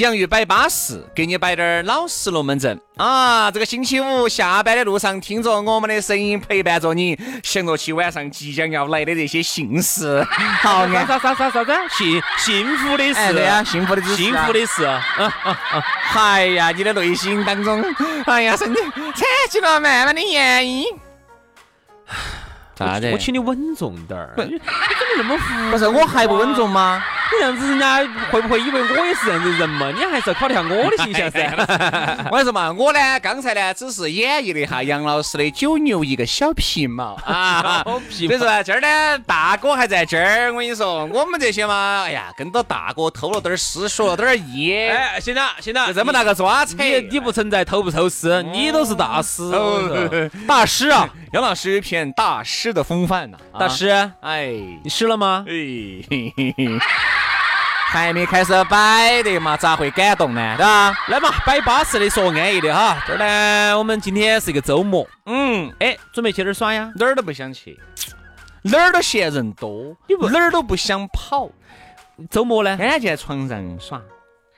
洋芋摆巴适，给你摆点儿老实龙门阵啊！这个星期五下班的路上，听着我们的声音陪伴着你，想着起晚上即将要来的这些幸事，好，啥啥啥啥啥子？幸幸福的事，对呀，幸福的幸福的事。哎呀，你的内心当中，哎呀，身体产起了慢慢的原因。咋的？我请你稳重点儿。你怎么那么不是我还不稳重吗？你 这样子，人家会不会以为我也是这样的人嘛？你还是要考虑下我的形象噻。我跟你说嘛，我呢，刚才呢，只是演绎了一下杨老师的九牛一个小皮毛 啊。所以说今儿呢，大哥还在这儿。我跟你说，我们这些嘛，哎呀，跟着大哥偷了点师，学了点儿艺。哎，行了，行了，就这么大个抓扯。你你不存在偷不偷师，你都是大师。大师啊，杨老师一片大师的风范呐。大师，哎，你湿了吗？哎。还没开始摆的嘛，咋会感动呢？对吧？来嘛，摆巴适的，说安逸的哈。这儿呢，我们今天是一个周末，嗯，哎，准备去哪儿耍呀？哪儿都不想去，哪儿都嫌人多，你不哪儿都不想跑。周末呢？天天就在床上耍。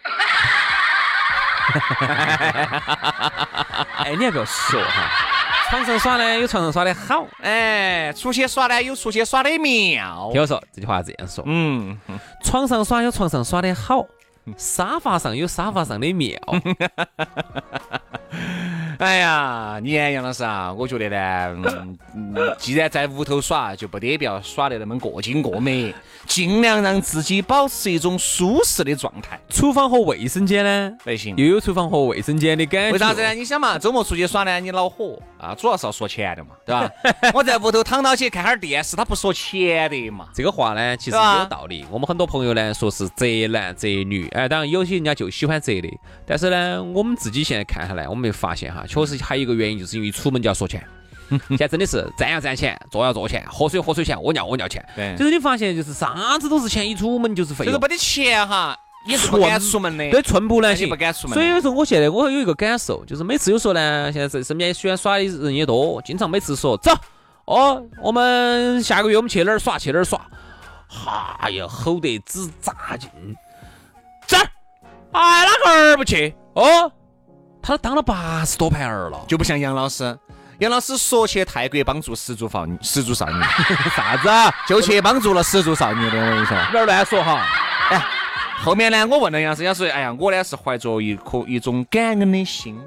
哎，你还不要说哈。床上耍呢，有床上耍的好，哎，出去耍呢，有出去耍的妙。听我说，这句话这样说，嗯，床上耍有床上耍的好，沙发上有沙发上的妙。哎呀，你看杨老师啊，我觉得呢，嗯，既然在屋头耍，就不得不要耍得那么过精过美，尽量让自己保持一种舒适的状态。厨房和卫生间呢？不行，又有厨房和卫生间的感觉。为啥子呢？你想嘛，周末出去耍呢，你恼火啊，主要是要说钱的嘛，对吧？我在屋头躺到起看哈儿电视，他不说钱的嘛。这个话呢，其实有道理。我们很多朋友呢，说是宅男宅女，哎，当然有些人家就喜欢宅的，但是呢，我们自己现在看下来，我们发现哈。确实还有一个原因，就是因为出门就要说钱。现在真的是站要站钱，坐要坐钱，喝水喝水钱，屙尿屙尿钱。对，就是你发现，就是啥子都是钱，一出门就是费用。这个没得钱哈，也是不敢出门的。对，寸步难行，不敢出门。所以有时候我现在我有一个感受，就是每次有时候呢，现在身身边喜欢耍的人也多，经常每次说走哦，我们下个月我们去哪儿耍？去哪儿耍？哈呀，吼得直扎劲。这儿，哎，哪个儿不去？哦。他都当了八十多盘儿了，就不像杨老师。杨老师说去泰国帮助失足少女，失足少女 啥子？就去帮助了失足少女的。我跟你说，不要乱说哈。哎，后面呢，我问了杨师，杨师说，哎呀，我呢是怀着一颗一种感恩的心，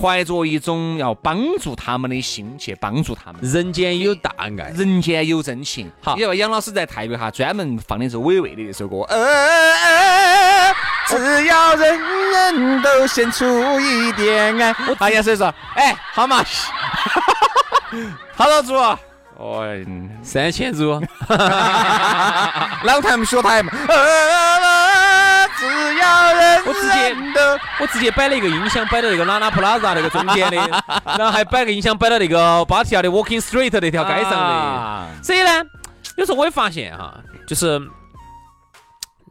怀着一种要帮助他们的心去帮助他们。人间有大爱，人间有真情。好，因为杨老师在泰国哈专门放的是伟伟的一首歌。只要人人都献出一点爱，哎呀，所以说，哎，好嘛，好多猪，哦，三千猪，老太们学台嘛，只要人我直接我直接摆了一个音响，摆到那个拉拉普拉萨那个中间的，然后还摆个音响摆到那个芭提雅的 Walking Street 那条街上的，所以呢，有时候我也发现哈，就是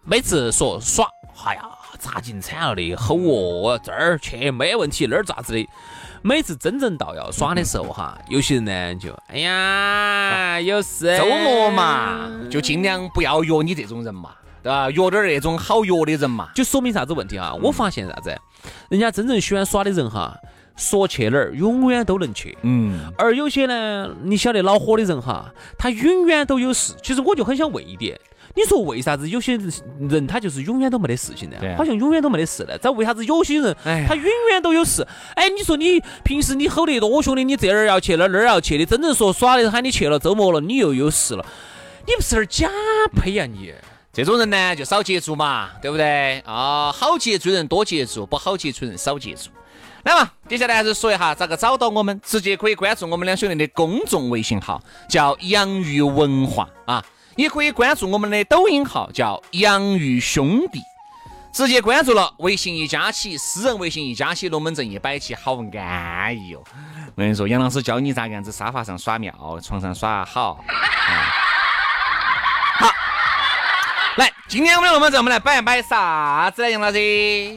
每次说耍。哎呀，咋劲惨了的，吼哦，这儿去没问题，那儿咋子的？每次真正到要耍的时候哈，有些人呢就，哎呀，有事。周末嘛，就尽量不要约你这种人嘛，对吧？约点那种好约的人嘛，就说明啥子问题啊？我发现啥子？人家真正喜欢耍的人哈，说去哪儿永远都能去。嗯。而有些呢，你晓得恼火的人哈，他永远都有事。其实我就很想问一点。你说为啥子有些人他就是永远都没得事情呢？好像永远都没得事呢。这为啥子有些人哎他永远都有事？哎，你说你平时你吼得多凶的，你这儿要去，那儿那儿要去的，真正说耍的喊你去了，周末了你又有事了，你不是有点假配呀你？这种人呢，就少接触嘛，对不对？啊，好接触人多接触，不好接触人少接触。来嘛，接下来还是说一下咋个找到我们，直接可以关注我们两兄弟的公众微信号，叫洋芋文化啊，也可以关注我们的抖音号，叫洋芋兄弟。直接关注了，微信一加起，私人微信一加起，龙门阵一摆起，好安逸哦。我跟你说，杨老师教你咋个样子沙发上耍妙，床上耍好。好来，今天我们的龙门阵，我们来摆一摆啥子呢？杨老师？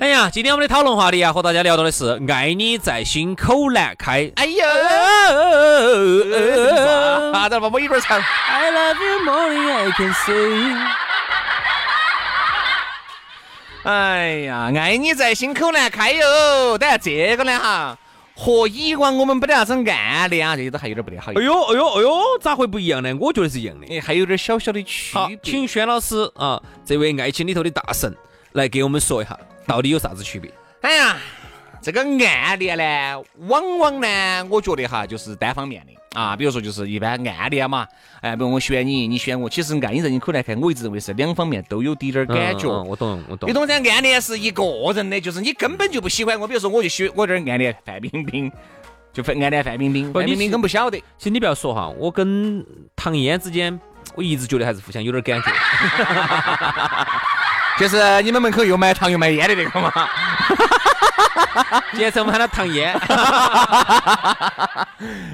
哎呀，今天我们的讨论话题啊，和大家聊到的是“爱你在心口难开哎呀，啥子吧？我一会儿唱。”，I love you more than I can say。哎呀，爱你在心口难开哟。等下这个呢哈，和以往我们没得啥子暗恋啊，这些都还有点不得好。哎呦哎呦哎呦，咋会不一样呢？我觉得是一样的。哎，还有点小小的区好别。，请轩老师啊，这位爱情里头的大神来给我们说一下，到底有啥子区别？哎呀，这个暗恋呢，往往呢，我觉得哈，就是单方面的啊。比如说，就是一般暗恋嘛，哎，比如我喜欢你，你选我，其实爱你在你口来看，我一直认为是两方面都有滴点儿感觉。我懂，我懂你。懂噻？暗恋是一个人的，就是你根本就不喜欢我。比如说，我就喜我这儿暗恋范冰冰，就暗恋范冰冰，范冰冰根本不晓得。其实你不要说哈，我跟唐嫣之间，我一直觉得还是互相有点感觉。就是你们门口又卖糖又卖烟的那个嘛。简称我们喊 他唐嫣，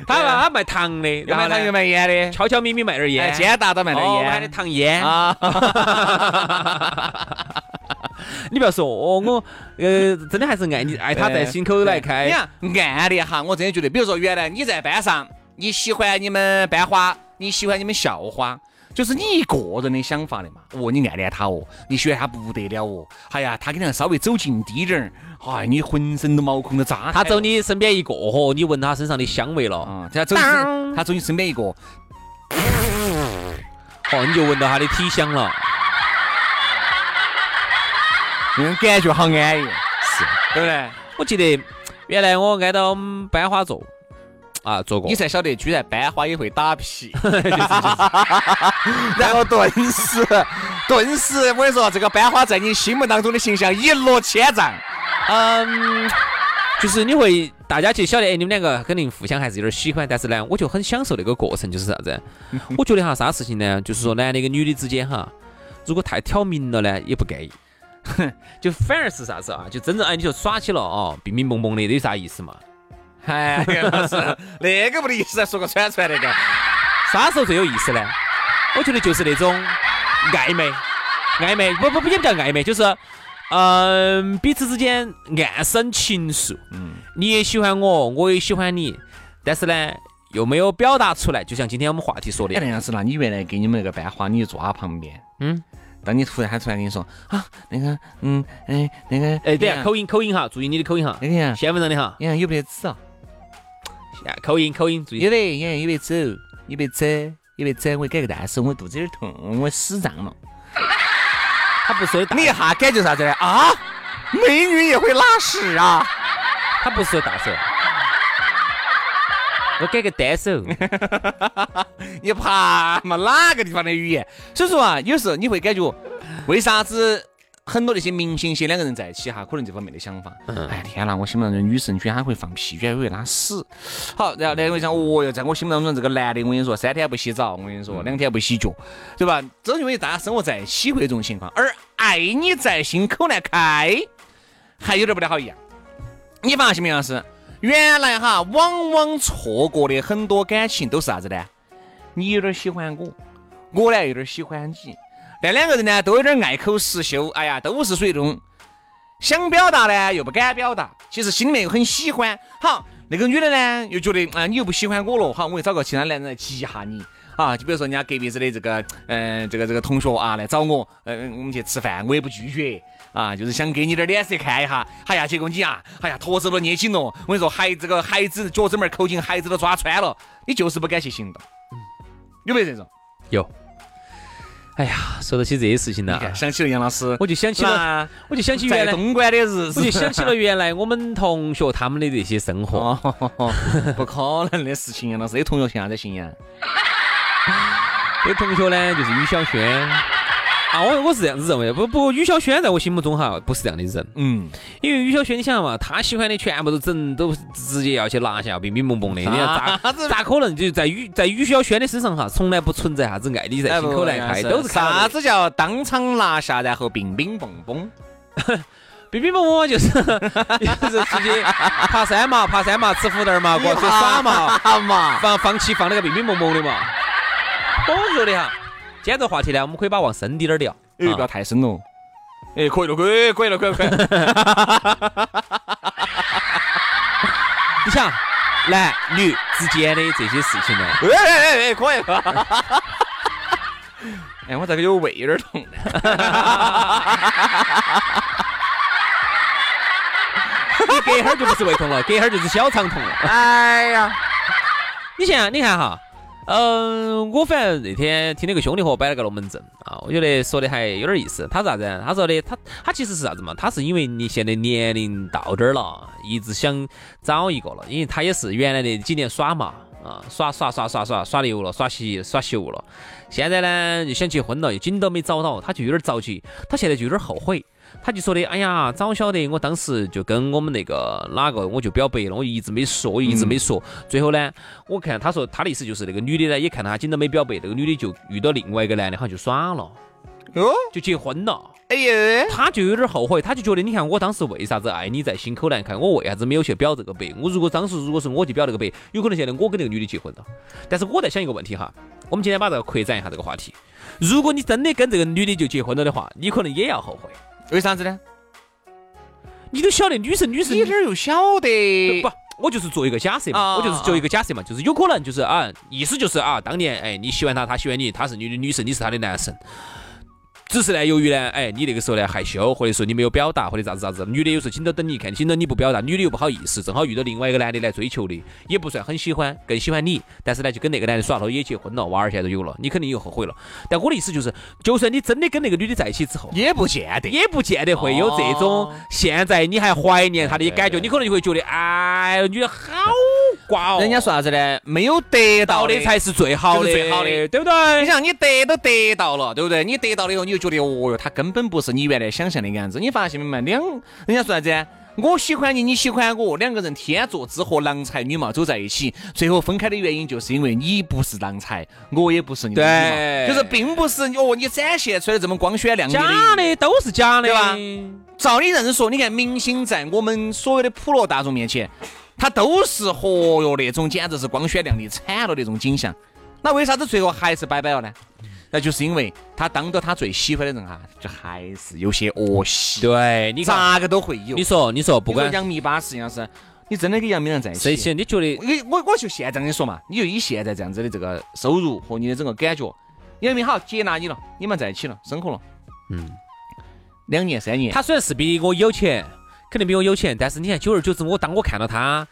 他他卖糖的，又卖糖又卖烟的，悄悄咪咪卖点哎，烟。尖大到卖点哦，我们喊的烟唐嫣。啊。你不要说哦，我呃真的还是爱你，爱他在心口来开。你看暗恋哈，我真的觉得，比如说原来你在班上，你喜欢你们班花，你喜欢你们校花。就是你一个人的想法的嘛，哦，你暗恋他哦，你喜欢他不得了哦，哎呀，他跟你稍微走近滴点儿，哎，你浑身都毛孔都扎。他走你身边一个嚯，你闻他身上的香味了，啊，他走你他走你身边一个，哦，你就闻到他的体香了。那种感觉好安逸，是，对不对？我记得原来我挨到我们班花坐啊做过你，才晓得，居然班花也会打屁，然后顿时，顿时，我跟你说，这个班花在你心目当中的形象一落千丈。嗯，就是你会大家就晓得，哎，你们两个肯定互相还是有点喜欢，但是呢，我就很享受那个过程，就是啥子？我觉得哈，啥事情呢？就是说男的跟女的之间哈，如果太挑明了呢，也不介意。就反而是啥子啊？就真正哎，你就耍起了哦，迷迷蒙蒙的，有啥意思嘛？哎呀，老师，那个没得意思，说个串串那个。啥时候最有意思呢？我觉得就是那种暧昧，暧昧不不不也不叫暧昧，就是嗯、彼此之间暗生情愫。嗯，你也喜欢我，我也喜欢你，但是呢又没有表达出来。就像今天我们话题说的哎，，那样子，那你原来给你们那个班花，你就坐他旁边，嗯，当你突然喊出来跟你说啊，那个，嗯，哎，那个，哎，等下呀口音口音哈，注意你的口音哈，那个呀，先问人的哈，你看，有没得纸啊？啊口音口音注意有。的，呀，有没得走，有没得走，有没得走？我改个单手，我肚子有点痛，我屎胀了。他不说你一下感觉啥子呢？啊，美女也会拉屎啊！他不说大手，我改个单手。你怕嘛哪个地方的语言？所以说啊，有时候你会感觉，为啥子很多那些明星些两个人在一起哈，可能这方面的想法。哎天哪，我心目当中的女神居然还会放屁，居然会拉屎。好，然后两个人想，哦哟，在我心目当中这个男的，我跟你说，三天不洗澡，我跟你说，两天不洗脚，对吧？正因为大家生活在一起会这种情况，而爱你在心口难开，还有点不太好一样。你发现没有，老师？原来哈，往往错过的很多感情都是啥子呢？你有点喜欢我，我呢有点喜欢你，但两个人呢都有点爱口实羞，哎呀，都是属于这种想表达呢又不敢表达，其实心里面又很喜欢。好，那个女的呢又觉得啊、你又不喜欢我了，好，我就找个其他男人来激一下你。啊，就比如说人家隔壁子的这个，嗯、这个这个同学啊，来找我，嗯、我们去吃饭，我也不拒绝，啊，就是想给你点脸色看一下。哎呀，结果你啊，哎呀，坨子都捏紧了，我跟你说，孩这个孩子脚趾门抠紧，孩子都抓穿了，你就是不敢去行动，有没有这种？有，哎呀，说到起这些事情呢，想起了杨老师，我就想起了，我就想起原来东莞的日子，我就想起了原来我们同学他们的这些生活。不可能的事情，杨老师，有同学现在在信阳。有同学呢，就是于小轩。啊，我我是这样子认为，不不，于小轩在我心目中哈不是这样的人，嗯，因为于小轩，你想嘛，他喜欢的全部都整都直接要去拿下，冰冰蹦蹦的，你看咋 咋可能就在于在于小轩的身上哈，从来不存在啥子爱你在心口难开，都是啥子叫当场拿下，然后冰冰蹦蹦，冰冰蹦蹦就是 就是直接爬山嘛，爬山嘛，吃胡豆嘛，过去耍嘛，嘛放放弃放那个冰冰蹦蹦的嘛，我说的哈。今天这话题呢，我们可以把往深滴点聊。哎，不要太深了。哎，可以了，可以，可以了，可以，可以。你想，男女之间的这些事情呢？哎哎哎哎，可以。哎，我这个有胃有点痛。你隔一会儿就不是胃痛了，隔一会儿就是小肠痛了。哎呀，你想，你看哈。嗯，我反正那天听那个兄弟伙摆了个龙门阵啊，我觉得说的还有点意思。他啥子？他说的他他其实是啥子嘛？他是因为你现在年龄到这儿了，一直想找一个了，因为他也是原来那几年耍嘛啊，耍耍耍耍耍耍牛了，耍习耍熟了。现在呢，就想结婚了，又紧都没找到，他就有点着急，他现在就有点后悔。他就说的，哎呀，早晓得我当时就跟我们那个哪个，我就表白了，我一直没说，一直没说。最后呢，我看他说他的意思就是那个女的呢，也看他紧都没表白，那个女的就遇到另外一个男的，好像就耍了，哟，就结婚了。哎呀，他就有点后悔，他就觉得，你看我当时为啥子爱你在心口难开，我为啥子没有去表这个白？我如果当时如果是我去表这个白，有可能现在我跟那个女的结婚了。但是我在想一个问题哈，我们今天把这个扩展一下这个话题，如果你真的跟这个女的就结婚了的话，你可能也要后悔。为啥子呢？你都晓得女神，女神，你哪儿又晓得？不，我就是做一个假设嘛，我就是做一个假设嘛，就是有可能就是啊，意思就是啊，当年哎你喜欢他，他喜欢你，他是你的女神，你是他的男神。只是呢，由于呢，哎，你那个时候呢害羞，或者说你没有表达，或者咋子咋子，女的有时候紧到等你，看紧到你不表达，女的又不好意思，正好遇到另外一个男的来追求的，也不算很喜欢，更喜欢你，但是呢，就跟那个男的耍了，也结婚了，娃儿现在都有了，你肯定又后悔了。但我的意思就是，就算你真的跟那个女的在一起之后，也不见得，也不见得会有这种现在你还怀念她的感觉，你可能就会觉得，哎，女的好。瓜哦，人家说啥子呢？没有得到的才是最好的，最好的，对不对？你想，你得都得到了，对不对？你得到了以后，你就觉得，哦哟，他根本不是你原来想象的样子。你发现没嘛？两，人家说啥子？我喜欢你，你喜欢我，两个人天作之合，郎才女貌走在一起，最后分开的原因就是因为你不是郎才，我也不是女貌，就是并不是哦，你展现出来这么光鲜亮丽的，假的都是假的，对吧？照你这样说，你看明星在我们所有的普罗大众面前。他都是嚯哟那种简直是光鲜亮丽惨了那种景象，那为啥子最后还是拜拜了呢？那就是因为他当着他最喜欢的人哈，就还是有些恶习。对你咋个都会有。你说，你说，不管杨幂巴适，要是你真的跟杨幂在一起？你觉得？我我就现在跟你说嘛，你就以现在这样子的这个收入和你的整个感觉，杨幂好接纳你了，你们在一起了，生活了，嗯，两年三年。他虽然是比我有钱。肯定比我有钱，但是你看，久而久之，我当我看到他，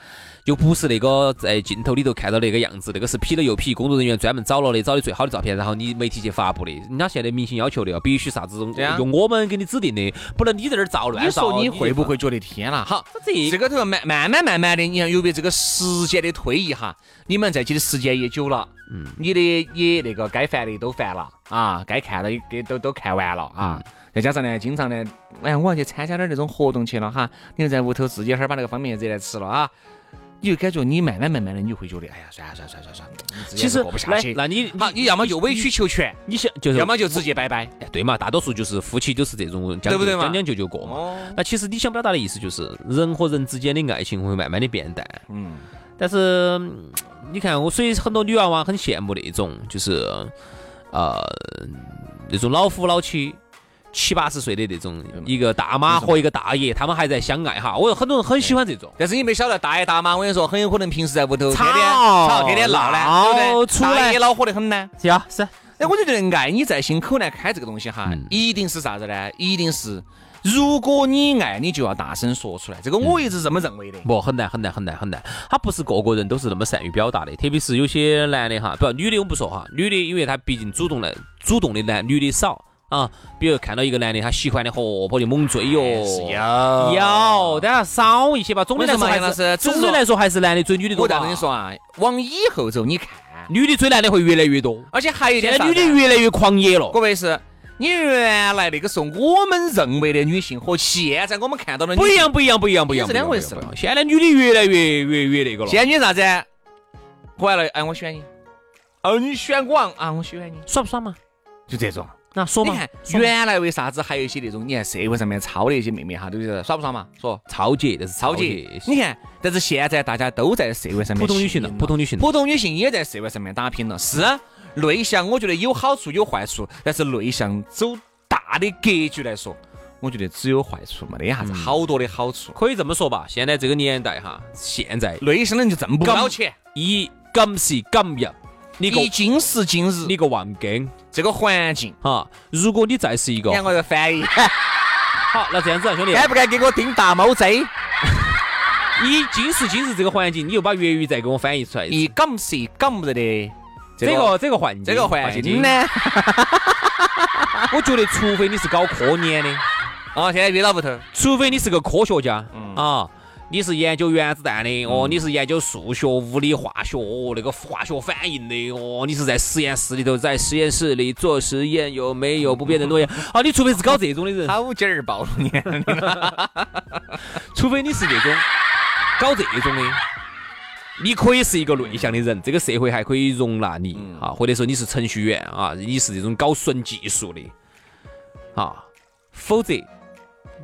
又不是那个在镜头里头看到那个样子，那个是 P 了又 P，工作人员专门找了的，找的最好的照片，然后你媒体去发布的。人家现在明星要求的，必须啥子用我们给你指定的，不能你在这儿造乱。你说你会不会觉得天呐？好，这个头慢慢慢慢慢的，你看，由于这个时间的推移哈，你们在一起的时间也久了，嗯，你的也那个该烦的都烦了啊，该看的也都都看完了啊。再加上呢，经常呢，哎呀，我要去参加点那种活动去了哈。你就在屋头自己哈儿把那个方便面热来吃了啊，你就感觉你慢慢慢慢的，你就会觉得，哎呀，算了算了算了算了，其实过不下去。那你好，你要么就委曲求全，你想就是，要么就直接拜拜。对嘛，大多数就是夫妻都是这种将就将将就就过嘛。那其实你想表达的意思就是，人和人之间的爱情会慢慢的变淡。嗯。但是你看，我所以很多女娃娃很羡慕那种，就是呃那种老夫老妻。七八十岁的那种一个大妈和一个大爷，他们还在相爱哈。我说很多人很喜欢这种，但是你没晓得大爷大妈，我跟你说，很有可能平时在屋头天天吵，天天闹呢，对不对？大爷恼火的很呢。是啊，是。哎，我就觉得爱你在心口难开这个东西哈，一定是啥子呢？一定是如果你爱，你就要大声说出来。这个我一直这么认为的。不，很难很难很难很难。他不是个个人都是那么善于表达的，特别是有些男的哈，不，女的我们不说哈，女的因为她毕竟主动的主动的男女的少啊。比如看到一个男的，他喜欢的活泼的猛追哟，有有，但要少一些吧。总的来说还是总的来说还是男的追女的多。我跟你说啊，往以后走，你看，女的追男的会越来越多，而且还有一点，女的越来越狂野了。各位是。你原来那个时候，我们认为的女性和现在我们看到的不一样，不一样，不一样，不一样，是两回事了。现在女的越来越越越那个了。现在你啥子？完了，哎，我选你。哦，你选我啊？我喜欢你。耍不耍嘛？就这种。那说嘛。原来为啥子还有一些那种？你看社会上面抄的一些妹妹哈，都是耍不耍嘛？说超姐，这是超姐。你看，但是现在大家都在社会上面，普通女性了，普通女性，普通女性也在社会上面打拼了。是内向，我觉得有好处有坏处，但是内向走。大的格局来说，我觉得只有坏处，没得啥子好多的好处。可以这么说吧，现在这个年代哈，现在内向的人就挣不到钱。一今时今日，你个今时今日，你个望根这个环境哈，如果你再是一个，两个人翻译。好，那这样子啊，兄弟，敢不敢给我听大猫贼？你今时今日这个环境，你又把粤语再给我翻译出来。以今时今日的这个这个环境，这个环境呢？我觉得，除非你是搞科研的，啊，现在约到屋头，除非你是个科学家，啊，你是研究原子弹的，哦，你是研究数学、物理、化学，哦，那个化学反应的，哦，你是在实验室里头，在实验室里做实验，有没有不变的诺言？啊，你除非是搞这种的人，好劲儿暴露年龄，除非你是这种搞这种的。你可以是一个内向的人，这个社会还可以容纳你啊，或者说你是程序员啊，你是这种搞纯技术的啊，否则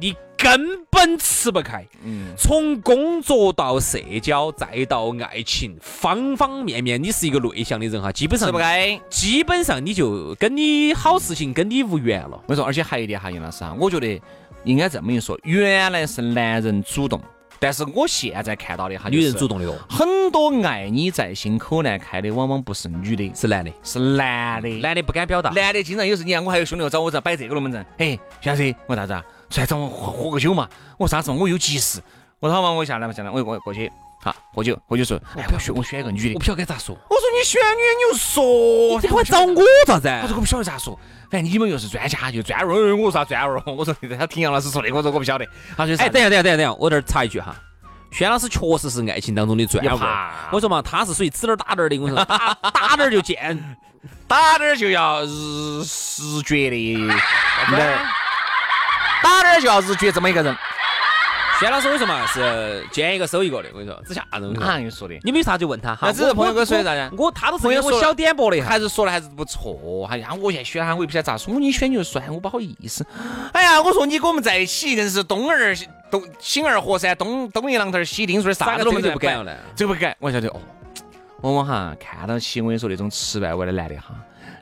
你根本吃不开。嗯，从工作到社交再到爱情，方方面面，你是一个内向的人哈，基本上吃不开，基本上你就跟你好事情跟你无缘了。我说，而且还有一点哈，杨老师啊，我觉得应该这么一说，原来是男人主动。但是我现在看到的哈，女人主动的多，很多爱你在心口难开的，往往不是女的，是男的，是男的，男的不敢表达，男的经常有时你看我还有兄弟找我这摆这个龙门阵，哎，徐老师，我啥子啊？出来找我喝喝个酒嘛？我说啥子？我有急事。我说好嘛，我下来嘛，下来，我我过去，好喝酒，喝酒说，哎，我选我选一个女的，我不晓得该咋说。我说你选女的，你就说，你还找我咋子？他说我不晓得咋说。反正你们又是专家，就专文。我说啥专文？我说他听杨老师说的，我说我不晓得。他说哎，等下等下等下等下，我这儿插一句哈。轩老师确实是爱情当中的专文，我说嘛，他是属于指哪儿打哪儿的，我说打打哪儿就见，打哪儿就要日日绝的，打点儿就要日绝这么一个人。轩老师，我跟你说嘛，是见一个收一个的，我跟你说，这吓人。哪跟你说的？你没啥就问他哈。那只是朋友跟我说的啥子？我他都是给我小点拨的，还是说的还是不错。哎呀，我现在选他，我也不晓得咋说。你选你就算，我不好意思。哎呀，我说你跟我们在一起，硬是东儿东心儿河山，东东一榔头西钉锤，啥子都不敢了。这个不敢，我晓得哦。往往哈看到起，我跟你说那种吃外味的男的哈，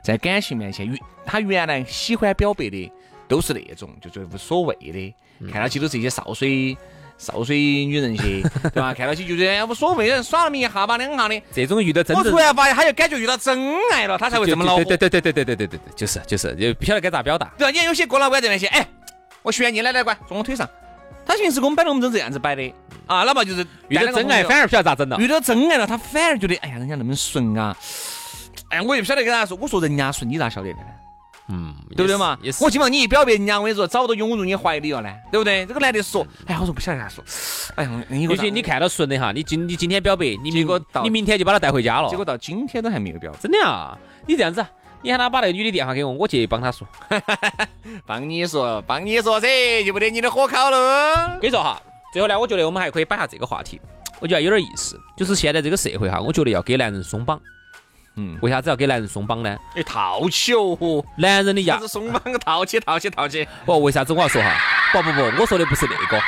在感情面前，原他原来喜欢表白的都是那种就就无所谓的，看到起都是一些少水。少水女人些，对吧？看到起就觉得无所谓，耍那么一下吧两下的。这种遇到真，我突然发现他就感觉遇到真爱了，他才会这么恼火。对对对对对对对对对，就是就是，就不晓得该咋表达。对啊？你看有些哥老倌在那些，哎，我选你，来来，乖，坐我腿上。他平时给我们摆龙门阵这样子摆的啊，哪怕就是遇到真爱，反而不晓得咋整了。遇到真爱了，他反而觉得，哎呀，人家那么顺啊。哎，我也不晓得跟他说，我说人家顺，你咋晓得的呢？嗯，对不对嘛？我希望你一表白，人家我跟你说，早都涌入你怀里了呢，对不对？这个男的说，哎，我说不晓得他说，哎呀，尤其你看到顺的哈，你今你今天表白，你结果你明天就把他带回家了，结果到今天都还没有表，真的啊？你这样子，你喊他把那个女的电话给我，我去帮他说，帮你说，帮你说噻，就不得你的火烤了。跟你说哈，最后呢，我觉得我们还可以摆下这个话题，我觉得有点意思，就是现在这个社会哈，我觉得要给男人松绑。嗯，为啥子要给男人松绑呢？哎，套起哦，男人的牙子松绑，套起，套起，套起。不，为啥子我要说哈？不不不，我说的不是那个，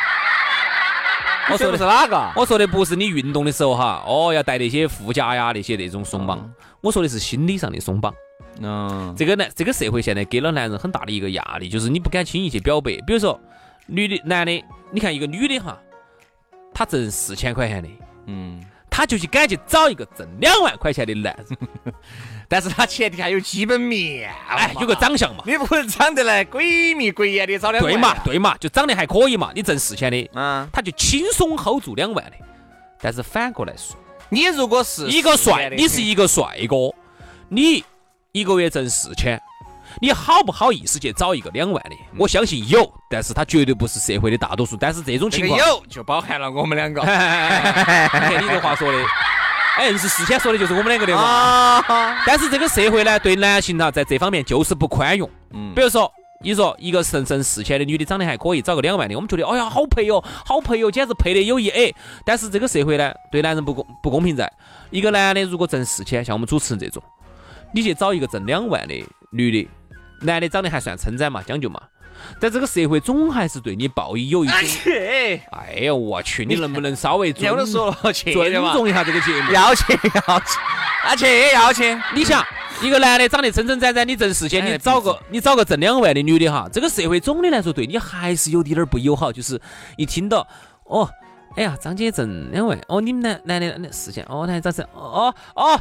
我说的是哪个？我说的不是你运动的时候哈，哦，要带那些护甲呀，那些那种松绑。我说的是心理上的松绑。嗯，这个男，这个社会现在给了男人很大的一个压力，就是你不敢轻易去表白。比如说，女的、男的，你看一个女的哈，她挣四千块钱的，嗯。他就去赶去找一个挣两万块钱的男人，但是他前提还有基本面，哎，有个长相嘛。你不能长得来鬼迷鬼眼的找两万。对嘛，对嘛，就长得还可以嘛，你挣四千的，嗯，他就轻松 hold 住两万的。但是反过来说，你如果是一个帅，你是一个帅哥，你一个月挣四千，你好不好意思去找一个两万的？我相信有，但是他绝对不是社会的大多数。但是这种情况，有就包含了我们两个你看 你这话说的，哎，硬是事先说的就是我们两个的嘛。啊。但是这个社会呢，对男性呢，在这方面就是不宽容。嗯比如说，你说一个挣挣四千的女的长得还可以，找个两万的，我们觉得，哎呀，好配哦，好配哦，简直配的有一 A。但是这个社会呢，对男人不公不公平在，一个男的如果挣四千，像我们主持人这种，你去找一个挣两万的女的，男的长得还算称赞嘛，将就嘛。但这个社会总还是对你报以有一种，哎呀，我去，你能不能稍微尊 说了去尊，重一下这个节目？要去要去，啊去要去。你想，一个男的长得称称赞赞，你挣四千，哎你找个你找个挣两万的女的哈，这个社会总的来说对你还是有点儿不友好，就是一听到哦，哎呀，张姐挣两万，哦，你们男男的那四千，哦，那咋子？哦哦哦，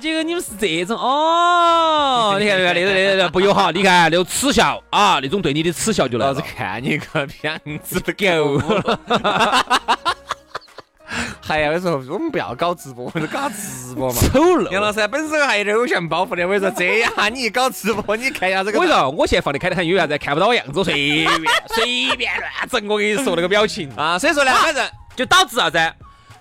结果你们是这种哦，你看那个那个那个不友好，你看那种耻笑啊，那种对你的耻笑就来老子。看你个骗子狗！还有时候我们不要搞直播，我们搞直播嘛。丑陋。杨老师本身还有点偶像包袱的，我跟你说，这下你一搞直播，你看一下这个。我跟你说，我现在放的开的很，因为啥子？看不到我样子，随便随便乱整。我跟你说那个表情啊，所以说呢，反正就导致啥子？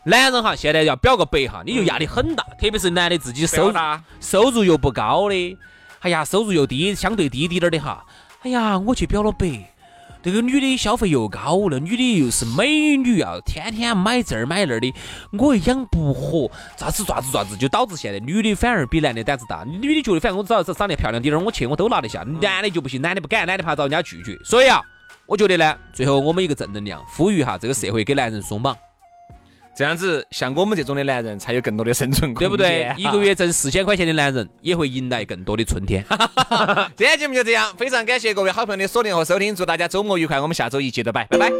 男人哈，现在要表个白哈，你就压力很大，特别是男的自己收入，收入又不高的，哎呀，收入又低，相对低滴点儿的哈，哎呀，我去表了白，这个女的消费又高，那女的又是美女啊，天天买这儿买那儿的，我又养不活，咋子咋子咋子，就导致现在女的反而比男的胆子大，女的觉得反正我只要是长得漂亮点儿，我去我都拿得下，男的就不行，男的不敢，男的怕遭人家拒绝，所以啊，我觉得呢，最后我们一个正能量，呼吁哈这个社会给男人松绑。这样子，像我们这种的男人才有更多的生存空间，对不对？一个月挣四千块钱的男人也会迎来更多的春天。今天节目就这样，非常感谢各位好朋友的锁定和收听，祝大家周末愉快，我们下周一接着拜，拜拜。